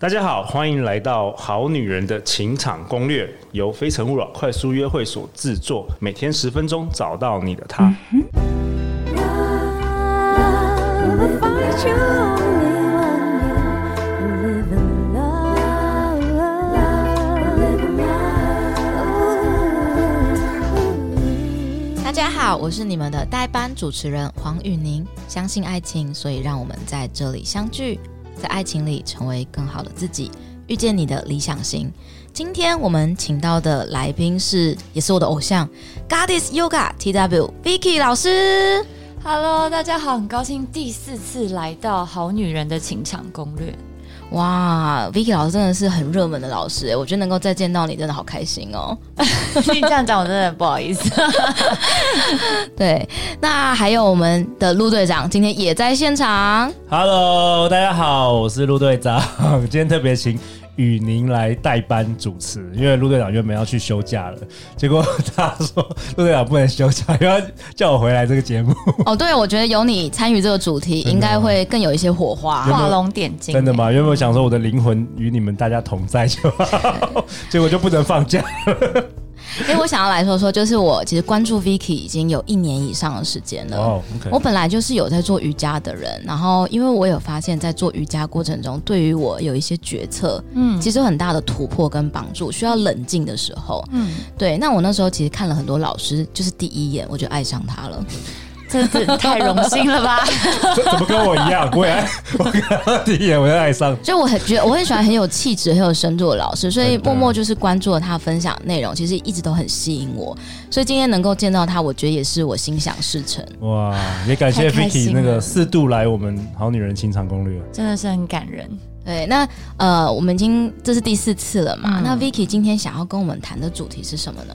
大家好，欢迎来到《好女人的情场攻略》，由非诚勿扰快速约会所制作，每天十分钟，找到你的他。大家好，我是你们的代班主持人黄宇宁。相信爱情，所以让我们在这里相聚。在爱情里成为更好的自己，遇见你的理想型。今天我们请到的来宾是，也是我的偶像，Goddess Yoga TW Vicky 老师。Hello，大家好，很高兴第四次来到《好女人的情场攻略》。哇，Vicky 老师真的是很热门的老师哎，我觉得能够再见到你，真的好开心哦。你这样讲，我真的不好意思。对，那还有我们的陆队长今天也在现场。Hello，大家好，我是陆队长，今天特别请。与您来代班主持，因为陆队长原本要去休假了，结果他说陆队长不能休假，因为要叫我回来这个节目。哦，对，我觉得有你参与这个主题，应该会更有一些火花，画龙点睛。真的吗？原本想说我的灵魂与你们大家同在就好，结果就不能放假。哎，我想要来说说，就是我其实关注 Vicky 已经有一年以上的时间了。哦，okay。我本来就是有在做瑜伽的人，然后因为我有发现，在做瑜伽过程中，对于我有一些决策，嗯，其实有很大的突破跟帮助。需要冷静的时候，嗯，对。那我那时候其实看了很多老师，就是第一眼我就爱上他了。真是太荣幸了吧？怎么跟我一样？我也 我看到第一眼我就爱上。就我很觉得我很喜欢很有气质、很有深度的老师，所以默默就是关注了他分享内容，其实一直都很吸引我。所以今天能够见到他，我觉得也是我心想事成。哇！也感谢 Vicky 那个四度来我们好女人情场攻略，真的是很感人。对，那呃，我们已经这是第四次了嘛？嗯、那 Vicky 今天想要跟我们谈的主题是什么呢？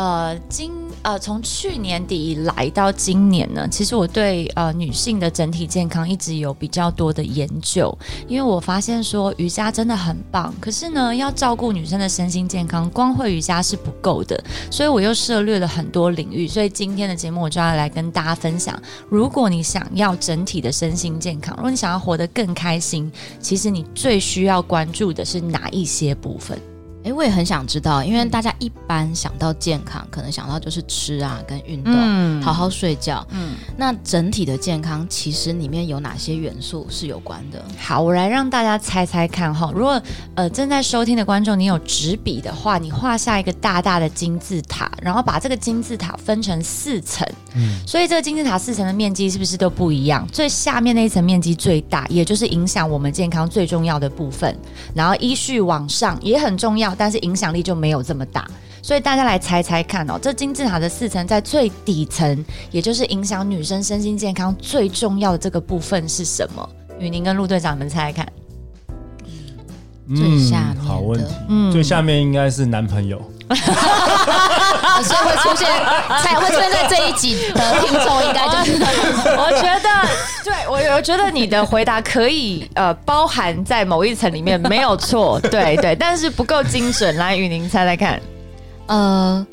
呃，今呃，从去年底来到今年呢，其实我对呃女性的整体健康一直有比较多的研究，因为我发现说瑜伽真的很棒，可是呢，要照顾女生的身心健康，光会瑜伽是不够的，所以我又涉略了很多领域，所以今天的节目我就要来跟大家分享，如果你想要整体的身心健康，如果你想要活得更开心，其实你最需要关注的是哪一些部分？哎，我也很想知道，因为大家一般想到健康，可能想到就是吃啊，跟运动，嗯、好好睡觉。嗯，那整体的健康其实里面有哪些元素是有关的？好，我来让大家猜猜看哈。如果呃正在收听的观众，你有纸笔的话，你画下一个大大的金字塔，然后把这个金字塔分成四层。嗯，所以这个金字塔四层的面积是不是都不一样？最下面那一层面积最大，也就是影响我们健康最重要的部分。然后依序往上也很重要。但是影响力就没有这么大，所以大家来猜猜看哦，这金字塔的四层在最底层，也就是影响女生身心健康最重要的这个部分是什么？雨宁跟陆队长，你们猜猜看。嗯，最下面的，好问题。嗯，最下面应该是男朋友。所以会出现，才会出现在这一集的听众，应该就是。我觉得，对我，我觉得你的回答可以呃包含在某一层里面，没有错，对对，但是不够精准。来，雨宁猜猜看，呃，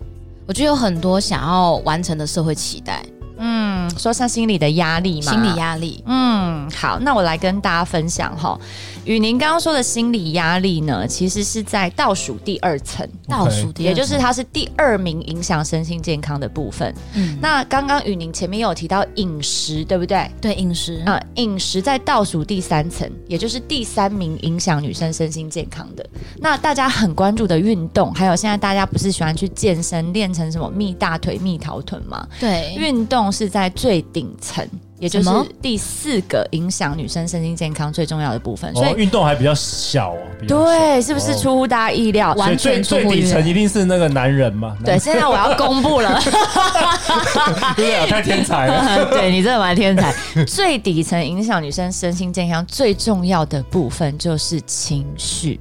我觉得有很多想要完成的社会期待。嗯，说像心理的压力嘛，心理压力。嗯，好，那我来跟大家分享哈。与您刚刚说的心理压力呢，其实是在倒数第二层，倒数第二，也就是它是第二名影响身心健康的部分。嗯，那刚刚与您前面有提到饮食，对不对？对，饮食啊，饮食在倒数第三层，也就是第三名影响女生身心健康的。那大家很关注的运动，还有现在大家不是喜欢去健身，练成什么蜜大腿、蜜桃臀吗？对，运动是在最顶层。也就是第四个影响女生身心健康最重要的部分，所以运动还比较小哦。对，是不是出乎大家意料？完全最底层一定是那个男人嘛？对，现在我要公布了，对啊，太天才了。对，你真的蛮天才。最底层影响女生身心健康最重要的部分就是情绪。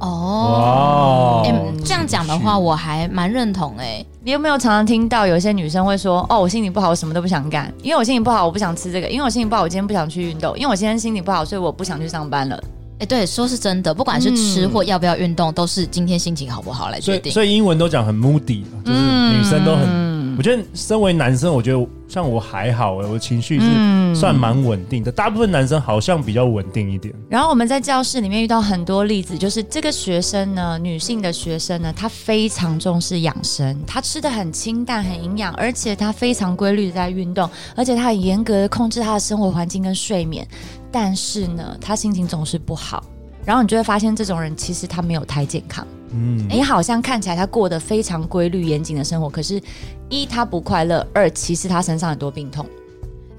哦，这样讲的话，我还蛮认同哎。你有没有常常听到有一些女生会说：“哦，我心情不好，我什么都不想干，因为我心情不好，我不想吃这个，因为我心情不好，我今天不想去运动，因为我今天心情不好，所以我不想去上班了。”哎，对，说是真的，不管是吃或要不要运动，都是今天心情好不好来决定。所以，所以英文都讲很 moody，就是女生都很。我觉得身为男生，我觉得像我还好哎，我的情绪是算蛮稳定的。大部分男生好像比较稳定一点。然后我们在教室里面遇到很多例子，就是这个学生呢，女性的学生呢，她非常重视养生，她吃的很清淡、很营养，而且她非常规律的在运动，而且她很严格的控制她的生活环境跟睡眠。但是呢，她心情总是不好。然后你就会发现，这种人其实他没有太健康。嗯，你好像看起来他过得非常规律、严谨的生活，可是，一他不快乐，二其实他身上很多病痛。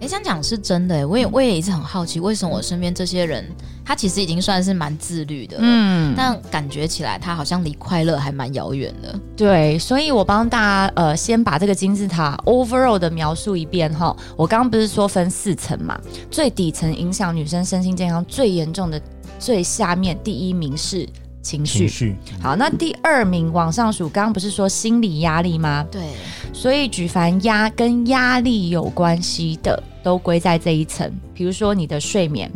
哎，这样讲是真的。我也我也一直很好奇，为什么我身边这些人，他其实已经算是蛮自律的，嗯，但感觉起来他好像离快乐还蛮遥远的。对，所以我帮大家呃，先把这个金字塔 overall 的描述一遍哈。我刚刚不是说分四层嘛？最底层影响女生身心健康最严重的，最下面第一名是。情绪，情绪好，那第二名往上数，刚刚不是说心理压力吗？对，所以举凡压跟压力有关系的，都归在这一层。比如说你的睡眠，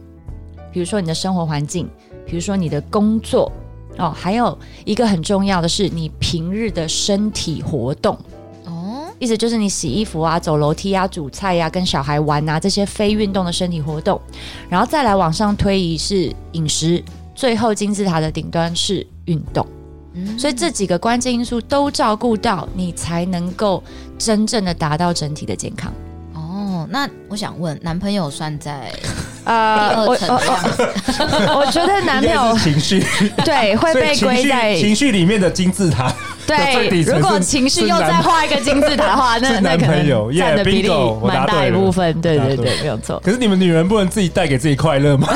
比如说你的生活环境，比如说你的工作，哦，还有一个很重要的是你平日的身体活动。哦，意思就是你洗衣服啊、走楼梯啊、煮菜呀、啊、跟小孩玩啊这些非运动的身体活动，然后再来往上推移是饮食。最后金字塔的顶端是运动，嗯，所以这几个关键因素都照顾到，你才能够真正的达到整体的健康。哦，那我想问，男朋友算在？呃，我 我我觉得男朋友情绪 对会被归在情绪里面的金字塔。对，如果情绪又再画一个金字塔的话，那那可能占的比例蛮大一部分。对对对，没有错。可是你们女人不能自己带给自己快乐吗？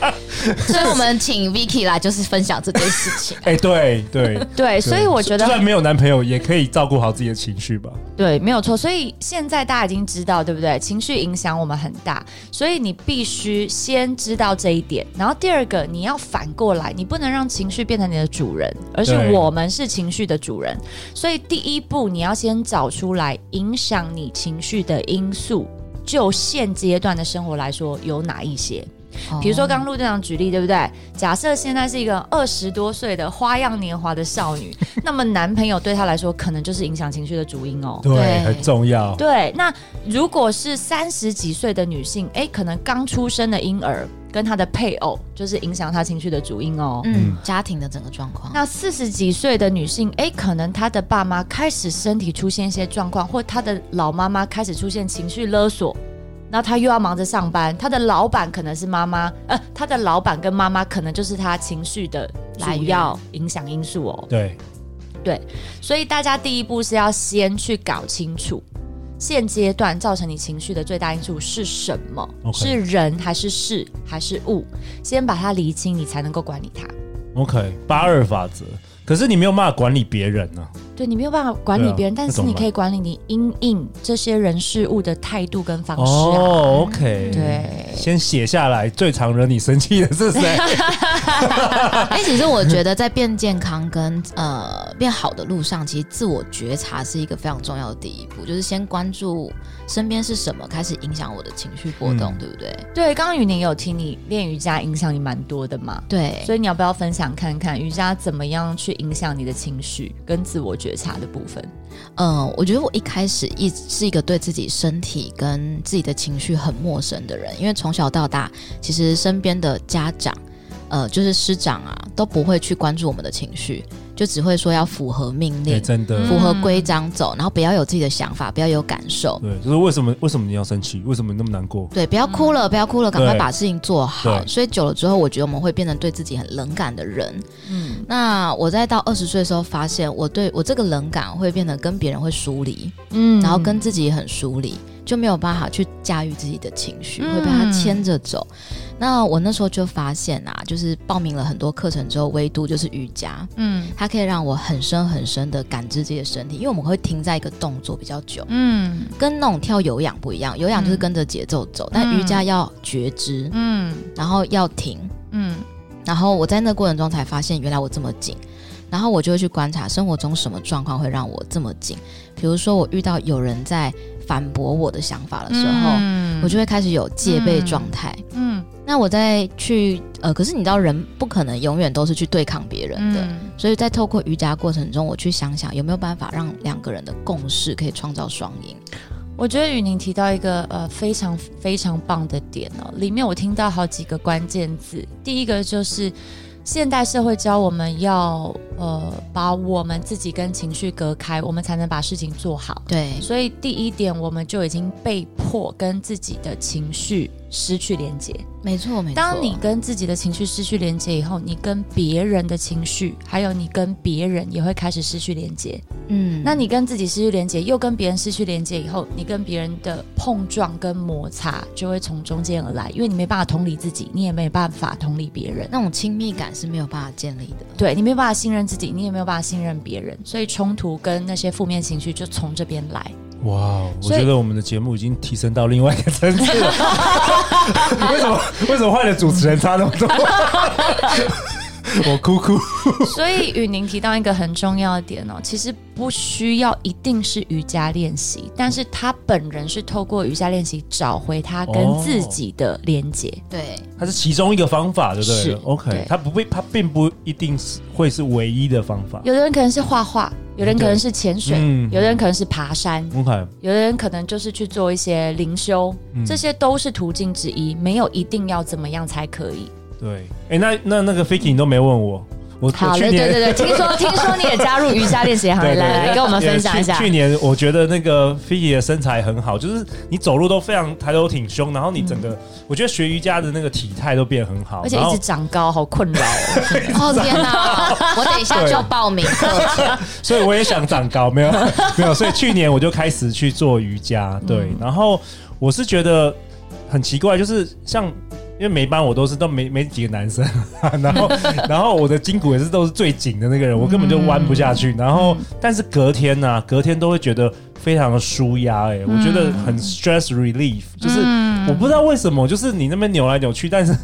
所以我们请 Vicky 来，就是分享这件事情。哎，对对对，所以我觉得，就算没有男朋友，也可以照顾好自己的情绪吧。对，没有错。所以现在大家已经知道，对不对？情绪影响我们很大。所以你必须先知道这一点，然后第二个，你要反过来，你不能让情绪变成你的主人，而是我们是情绪的主人。所以第一步，你要先找出来影响你情绪的因素，就现阶段的生活来说，有哪一些？比如说，刚刚陆队长举例，对不对？假设现在是一个二十多岁的花样年华的少女，那么男朋友对她来说，可能就是影响情绪的主因哦。对，很重要。对，那如果是三十几岁的女性，哎，可能刚出生的婴儿跟她的配偶，就是影响她情绪的主因哦。嗯，家庭的整个状况。那四十几岁的女性，哎，可能她的爸妈开始身体出现一些状况，或她的老妈妈开始出现情绪勒索。那他又要忙着上班，他的老板可能是妈妈，呃，他的老板跟妈妈可能就是他情绪的主要影响因素哦。对，对，所以大家第一步是要先去搞清楚现阶段造成你情绪的最大因素是什么，Okay. 是人还是事还是物，先把它厘清，你才能够管理它。OK，八二法则，可是你没有办法管理别人呢、啊。对，你没有办法管理别人，啊、但是你可以管理你因应这些人事物的态度跟方式、啊。哦，OK，对，先写下来，最常惹你生气的是谁？哎，其实我觉得在变健康跟呃变好的路上，其实自我觉察是一个非常重要的第一步，就是先关注身边是什么开始影响我的情绪波动，嗯、对不对？对，刚刚雨宁有听你练瑜伽影响你蛮多的嘛？对，所以你要不要分享看看瑜伽怎么样去影响你的情绪跟自我觉？觉察的部分，嗯，我觉得我一开始一是一个对自己身体跟自己的情绪很陌生的人，因为从小到大，其实身边的家长，呃，就是师长啊，都不会去关注我们的情绪。就只会说要符合命令，真的符合规章走，然后不要有自己的想法，不要有感受。对，就是为什么为什么你要生气？为什么你那么难过？对，不要哭了，不要哭了，赶快把事情做好。所以久了之后，我觉得我们会变成对自己很冷感的人。嗯，那我在到二十岁的时候，发现我对我这个冷感会变得跟别人会疏离，嗯，然后跟自己也很疏离。就没有办法去驾驭自己的情绪，会被他牵着走。嗯、那我那时候就发现啊，就是报名了很多课程之后，唯独就是瑜伽，嗯，它可以让我很深很深的感知自己的身体，因为我们会停在一个动作比较久，嗯，跟那种跳有氧不一样，有氧就是跟着节奏走，嗯、但瑜伽要觉知，嗯，然后要停，嗯，然后我在那过程中才发现，原来我这么紧。然后我就会去观察生活中什么状况会让我这么紧，比如说我遇到有人在反驳我的想法的时候，嗯、我就会开始有戒备状态。嗯，嗯那我再去呃，可是你知道人不可能永远都是去对抗别人的，嗯、所以在透过瑜伽过程中，我去想想有没有办法让两个人的共识可以创造双赢。我觉得宇宁提到一个呃非常非常棒的点哦，里面我听到好几个关键字，第一个就是。现代社会教我们要呃把我们自己跟情绪隔开，我们才能把事情做好。对，所以第一点我们就已经被迫跟自己的情绪失去连接。没错，没错。当你跟自己的情绪失去连接以后，你跟别人的情绪，还有你跟别人也会开始失去连接。嗯，那你跟自己失去连接，又跟别人失去连接以后，你跟别人的碰撞跟摩擦就会从中间而来，因为你没办法同理自己，你也没办法同理别人，那种亲密感是没有办法建立的。对，你没有办法信任自己，你也没有办法信任别人，所以冲突跟那些负面情绪就从这边来。哇，我觉得我们的节目已经提升到另外一个层次了。为什么？为什么换了主持人差那么多？我哭哭。所以宇宁提到一个很重要的点哦，其实不需要一定是瑜伽练习，但是他本人是透过瑜伽练习找回他跟自己的连接。哦、对，他是其中一个方法，对不对？是，OK，他不会，他并不一定是会是唯一的方法。有的人可能是画画，有的人可能是潜水，嗯、有的人可能是爬山，OK，有的人可能就是去做一些灵修，嗯、这些都是途径之一，没有一定要怎么样才可以。对，哎，那那那个 Ficky 你都没问我，我好的，对对对，听说听说你也加入瑜伽练习行 列，来来跟我们分享一下。去年我觉得那个 Ficky 的身材很好，就是你走路都非常抬头挺胸，然后你整个我觉得学瑜伽的那个体态都变很好，而且一直长高，好困扰 哦！天哪，我等一下就要报名，所以我也想长高，没有没有，所以去年我就开始去做瑜伽，对，然后我是觉得很奇怪，就是像。因为每班我都是都没没几个男生，然后然后我的筋骨也是都是最紧的那个人，我根本就弯不下去。然后但是隔天呢、啊，隔天都会觉得非常的舒压，哎，我觉得很 stress relief，就是我不知道为什么，就是你那边扭来扭去，但是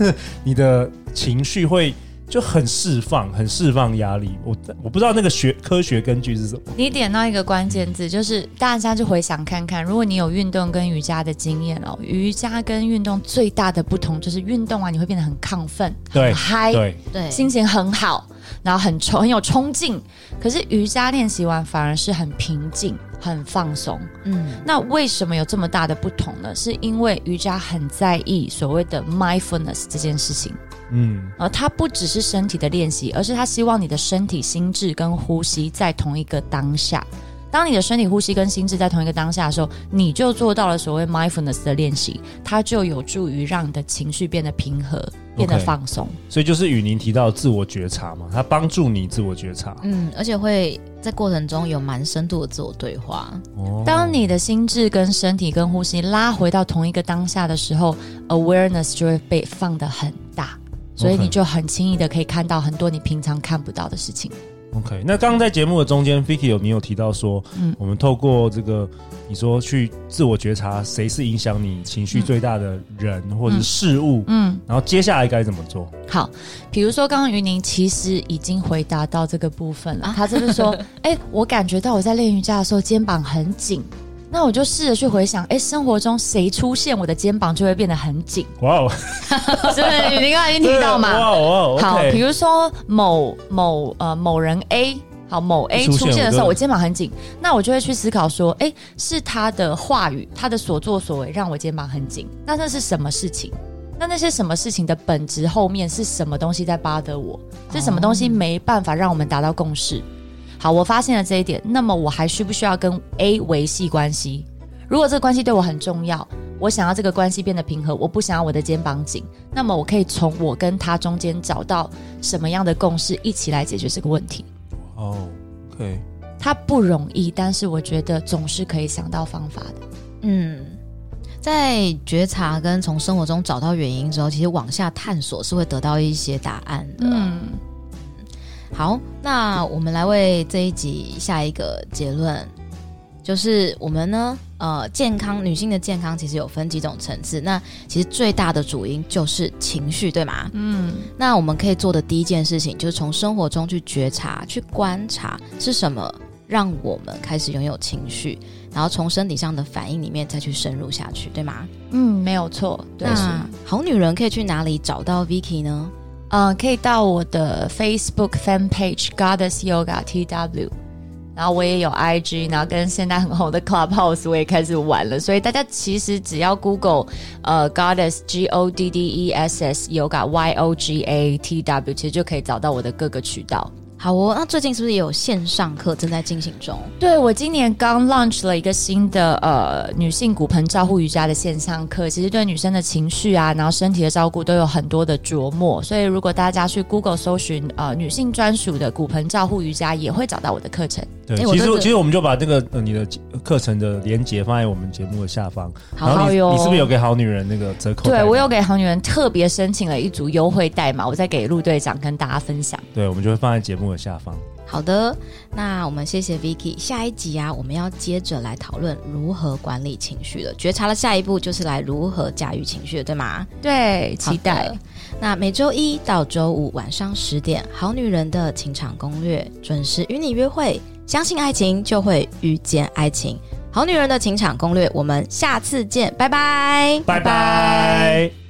你的情绪会。就很释放，很释放压力。我我不知道那个学科学根据是什么。你点到一个关键字，就是大家就回想看看，如果你有运动跟瑜伽的经验哦，瑜伽跟运动最大的不同就是运动啊，你会变得很亢奋，对，很嗨，对对，心情很好，然后很冲，很有冲劲。可是瑜伽练习完反而是很平静、很放松。嗯，那为什么有这么大的不同呢？是因为瑜伽很在意所谓的 mindfulness 这件事情。嗯，而它不只是身体的练习，而是他希望你的身体、心智跟呼吸在同一个当下。当你的身体、呼吸跟心智在同一个当下的时候，你就做到了所谓 mindfulness 的练习，它就有助于让你的情绪变得平和、变得放松。Okay. 所以就是宇宁提到自我觉察嘛，它帮助你自我觉察。嗯，而且会在过程中有蛮深度的自我对话。哦，当你的心智跟身体跟呼吸拉回到同一个当下的时候，awareness 就会被放得很大。所以你就很轻易的可以看到很多你平常看不到的事情。OK，那刚刚在节目的中间，Vicky 有你有提到说，嗯，我们透过这个，你说去自我觉察，谁是影响你情绪最大的人或者是事物，嗯，然后接下来该怎么做？好，比如说刚刚于宁其实已经回答到这个部分了，他就是说，哎，我感觉到我在练瑜伽的时候肩膀很紧。那我就试着去回想，哎，生活中谁出现，我的肩膀就会变得很紧。哇哦，是不是？你刚刚已经提到嘛？哇哦，好，比如说某某呃某人 A，好，某 A 出现的时候，我肩膀很紧，那我就会去思考说，哎，是他的话语，他的所作所为让我肩膀很紧。那这是什么事情？那那些什么事情的本质后面是什么东西在巴得我？是什么东西没办法让我们达到共识？好，我发现了这一点。那么我还需不需要跟 A 维系关系？如果这个关系对我很重要，我想要这个关系变得平和，我不想要我的肩膀紧，那么我可以从我跟他中间找到什么样的共识，一起来解决这个问题。哦，OK，他不容易，但是我觉得总是可以想到方法的。嗯，在觉察跟从生活中找到原因之后，其实往下探索是会得到一些答案的。嗯。好，那我们来为这一集下一个结论，就是我们呢，呃，健康女性的健康其实有分几种层次。那其实最大的主因就是情绪，对吗？嗯。那我们可以做的第一件事情，就是从生活中去觉察、去观察是什么让我们开始拥有情绪，然后从身体上的反应里面再去深入下去，对吗？嗯，没有错。对，那好女人可以去哪里找到 Vicky 呢？嗯、可以到我的 Facebook Fan Page Goddess Yoga TW，然后我也有 IG，然后跟现在很红的 Clubhouse 我也开始玩了，所以大家其实只要 Google 呃 Goddess G O D D E S S Yoga Y O G A T W，其实就可以找到我的各个渠道。好哦，那最近是不是也有线上课正在进行中？对，我今年刚 launch 了一个新的呃女性骨盆照护瑜伽的线上课，其实对女生的情绪啊，然后身体的照顾都有很多的琢磨。所以如果大家去 Google 搜寻呃女性专属的骨盆照护瑜伽，也会找到我的课程。对，其实其实我们就把这个呃你的课程的连接放在我们节目的下方。好好哟，你是不是有给好女人那个折扣？对，我有给好女人特别申请了一组优惠代码，我再给陆队长跟大家分享。对，我们就会放在节目的下方。好的，那我们谢谢 Vicky。下一集啊，我们要接着来讨论如何管理情绪了。觉察的下一步就是来如何驾驭情绪，对吗？对，期待。那每周一到周五晚上十点，《好女人的情场攻略》准时与你约会。相信爱情，就会遇见爱情。好女人的情场攻略，我们下次见，拜拜，拜拜。